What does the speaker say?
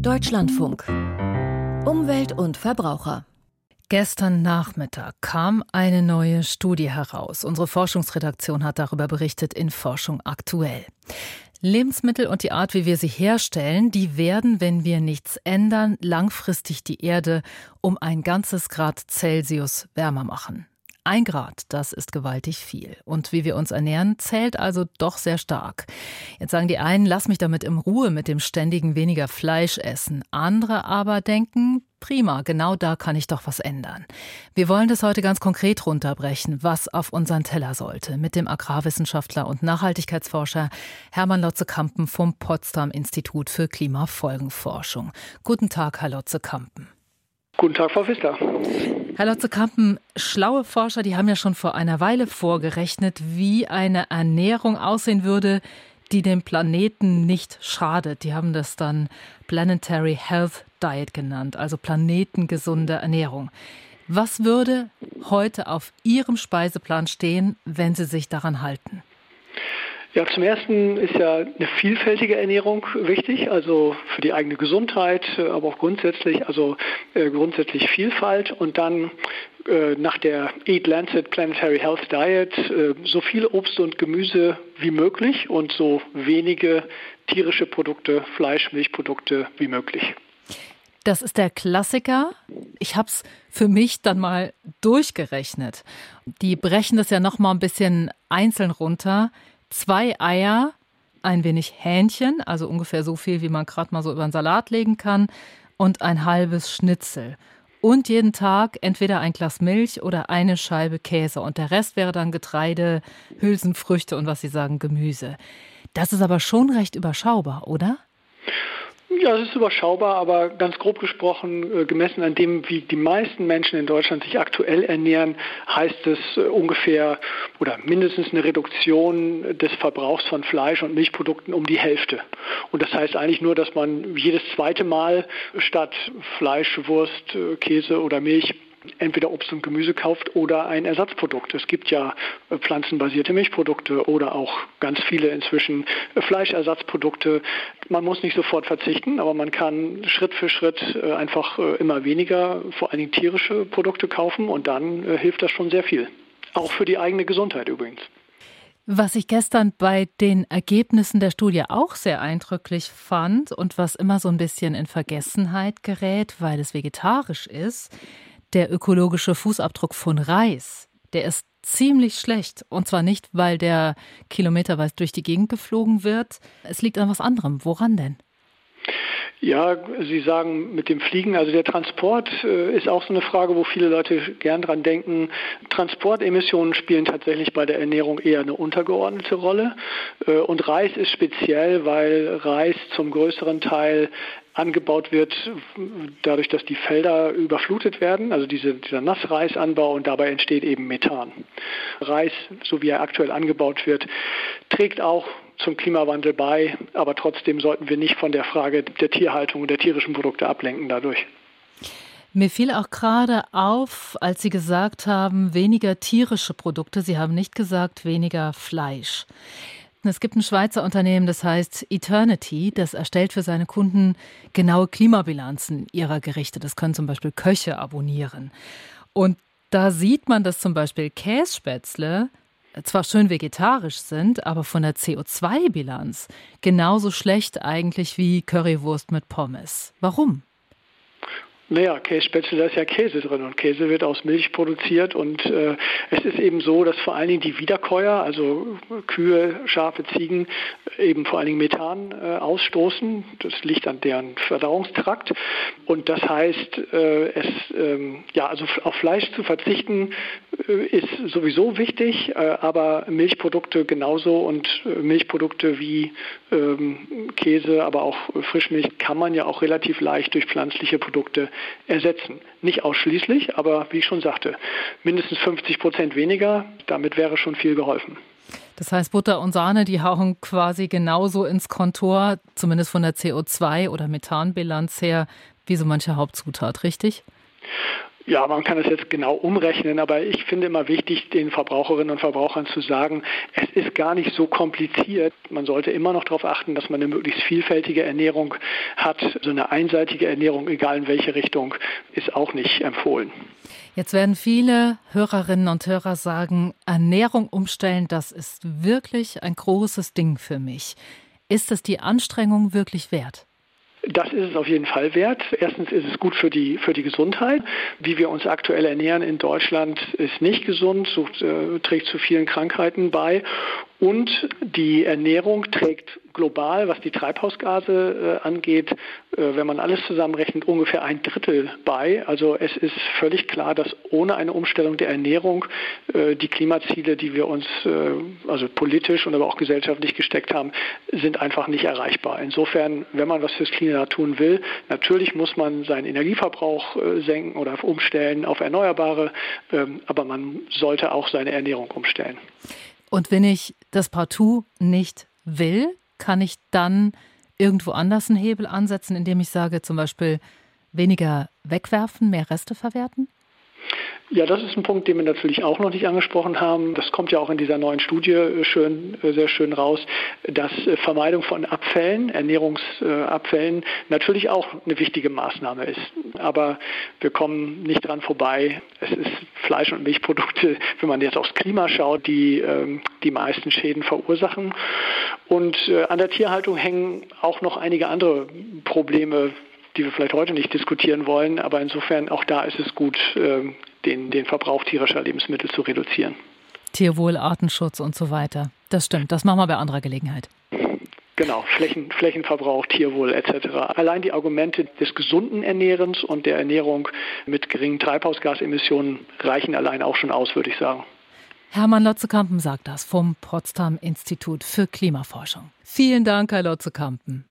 Deutschlandfunk. Umwelt und Verbraucher. Gestern Nachmittag kam eine neue Studie heraus. Unsere Forschungsredaktion hat darüber berichtet in Forschung aktuell. Lebensmittel und die Art, wie wir sie herstellen, die werden, wenn wir nichts ändern, langfristig die Erde um ein ganzes Grad Celsius wärmer machen. Ein Grad, das ist gewaltig viel. Und wie wir uns ernähren, zählt also doch sehr stark. Jetzt sagen die einen, lass mich damit in Ruhe mit dem ständigen weniger Fleisch essen. Andere aber denken, prima, genau da kann ich doch was ändern. Wir wollen das heute ganz konkret runterbrechen, was auf unseren Teller sollte, mit dem Agrarwissenschaftler und Nachhaltigkeitsforscher Hermann Lotze-Kampen vom Potsdam Institut für Klimafolgenforschung. Guten Tag, Herr Lotze-Kampen. Guten Tag, Frau Pfister. Herr Lotze-Kampen, schlaue Forscher, die haben ja schon vor einer Weile vorgerechnet, wie eine Ernährung aussehen würde, die dem Planeten nicht schadet. Die haben das dann Planetary Health Diet genannt, also planetengesunde Ernährung. Was würde heute auf Ihrem Speiseplan stehen, wenn Sie sich daran halten? Ja, zum ersten ist ja eine vielfältige Ernährung wichtig, also für die eigene Gesundheit, aber auch grundsätzlich, also äh, grundsätzlich Vielfalt und dann äh, nach der Eat Lancet Planetary Health Diet äh, so viel Obst und Gemüse wie möglich und so wenige tierische Produkte, Fleisch, Milchprodukte wie möglich. Das ist der Klassiker. Ich habe es für mich dann mal durchgerechnet. Die brechen das ja noch mal ein bisschen einzeln runter zwei Eier, ein wenig Hähnchen, also ungefähr so viel, wie man gerade mal so über einen Salat legen kann, und ein halbes Schnitzel. Und jeden Tag entweder ein Glas Milch oder eine Scheibe Käse. Und der Rest wäre dann Getreide, Hülsenfrüchte und was Sie sagen, Gemüse. Das ist aber schon recht überschaubar, oder? Ja, es ist überschaubar, aber ganz grob gesprochen, äh, gemessen an dem, wie die meisten Menschen in Deutschland sich aktuell ernähren, heißt es äh, ungefähr oder mindestens eine Reduktion des Verbrauchs von Fleisch und Milchprodukten um die Hälfte. Und das heißt eigentlich nur, dass man jedes zweite Mal statt Fleisch, Wurst, äh, Käse oder Milch entweder Obst und Gemüse kauft oder ein Ersatzprodukt. Es gibt ja äh, pflanzenbasierte Milchprodukte oder auch ganz viele inzwischen äh, Fleischersatzprodukte. Man muss nicht sofort verzichten, aber man kann Schritt für Schritt äh, einfach immer weniger, vor allen Dingen tierische Produkte kaufen und dann hilft das schon sehr viel. Auch für die eigene Gesundheit übrigens. Was ich gestern bei den Ergebnissen der Studie auch sehr eindrücklich fand und was immer so ein bisschen in Vergessenheit gerät, weil es vegetarisch ist, der ökologische Fußabdruck von Reis, der ist ziemlich schlecht. Und zwar nicht, weil der kilometerweise durch die Gegend geflogen wird. Es liegt an was anderem. Woran denn? Ja, Sie sagen mit dem Fliegen, also der Transport äh, ist auch so eine Frage, wo viele Leute gern dran denken. Transportemissionen spielen tatsächlich bei der Ernährung eher eine untergeordnete Rolle. Äh, und Reis ist speziell, weil Reis zum größeren Teil angebaut wird, dadurch, dass die Felder überflutet werden, also diese, dieser Nassreisanbau und dabei entsteht eben Methan. Reis, so wie er aktuell angebaut wird, trägt auch zum Klimawandel bei, aber trotzdem sollten wir nicht von der Frage der Tierhaltung und der tierischen Produkte ablenken dadurch. Mir fiel auch gerade auf, als Sie gesagt haben, weniger tierische Produkte. Sie haben nicht gesagt, weniger Fleisch. Es gibt ein Schweizer Unternehmen, das heißt Eternity, das erstellt für seine Kunden genaue Klimabilanzen ihrer Gerichte. Das können zum Beispiel Köche abonnieren. Und da sieht man, dass zum Beispiel Kässpätzle zwar schön vegetarisch sind, aber von der CO2-Bilanz genauso schlecht eigentlich wie Currywurst mit Pommes. Warum? Naja, Kässpätzle, da ist ja Käse drin und Käse wird aus Milch produziert und äh, es ist eben so, dass vor allen Dingen die Wiederkäuer, also Kühe, Schafe, Ziegen, eben vor allen Dingen Methan äh, ausstoßen. Das liegt an deren Verdauungstrakt und das heißt, äh, es, ähm, ja, also auf Fleisch zu verzichten äh, ist sowieso wichtig, äh, aber Milchprodukte genauso und äh, Milchprodukte wie ähm, Käse, aber auch Frischmilch kann man ja auch relativ leicht durch pflanzliche Produkte ersetzen. Nicht ausschließlich, aber wie ich schon sagte, mindestens 50 Prozent weniger, damit wäre schon viel geholfen. Das heißt, Butter und Sahne, die hauen quasi genauso ins Kontor, zumindest von der CO2- oder Methanbilanz her, wie so manche Hauptzutat, richtig? Ja, man kann es jetzt genau umrechnen, aber ich finde immer wichtig, den Verbraucherinnen und Verbrauchern zu sagen, es ist gar nicht so kompliziert. Man sollte immer noch darauf achten, dass man eine möglichst vielfältige Ernährung hat. So eine einseitige Ernährung, egal in welche Richtung, ist auch nicht empfohlen. Jetzt werden viele Hörerinnen und Hörer sagen, Ernährung umstellen, das ist wirklich ein großes Ding für mich. Ist es die Anstrengung wirklich wert? Das ist es auf jeden Fall wert. Erstens ist es gut für die, für die Gesundheit. Wie wir uns aktuell ernähren in Deutschland ist nicht gesund, sucht, äh, trägt zu vielen Krankheiten bei. Und die Ernährung trägt global, was die Treibhausgase äh, angeht, äh, wenn man alles zusammenrechnet, ungefähr ein Drittel bei. Also es ist völlig klar, dass ohne eine Umstellung der Ernährung äh, die Klimaziele, die wir uns äh, also politisch und aber auch gesellschaftlich gesteckt haben, sind einfach nicht erreichbar. Insofern, wenn man was fürs Klima tun will, natürlich muss man seinen Energieverbrauch äh, senken oder umstellen auf Erneuerbare, ähm, aber man sollte auch seine Ernährung umstellen. Und wenn ich das partout nicht will, kann ich dann irgendwo anders einen Hebel ansetzen, indem ich sage, zum Beispiel weniger wegwerfen, mehr Reste verwerten? Ja, das ist ein Punkt, den wir natürlich auch noch nicht angesprochen haben. Das kommt ja auch in dieser neuen Studie äh, schön, äh, sehr schön raus, dass äh, Vermeidung von Abfällen, Ernährungsabfällen natürlich auch eine wichtige Maßnahme ist. Aber wir kommen nicht dran vorbei. Es ist Fleisch- und Milchprodukte, wenn man jetzt aufs Klima schaut, die ähm, die meisten Schäden verursachen. Und an der Tierhaltung hängen auch noch einige andere Probleme die wir vielleicht heute nicht diskutieren wollen. Aber insofern auch da ist es gut, ähm, den, den Verbrauch tierischer Lebensmittel zu reduzieren. Tierwohl, Artenschutz und so weiter. Das stimmt, das machen wir bei anderer Gelegenheit. Genau, Flächen, Flächenverbrauch, Tierwohl etc. Allein die Argumente des gesunden Ernährens und der Ernährung mit geringen Treibhausgasemissionen reichen allein auch schon aus, würde ich sagen. Hermann Lotzekampen sagt das vom Potsdam Institut für Klimaforschung. Vielen Dank, Herr Lotzekampen.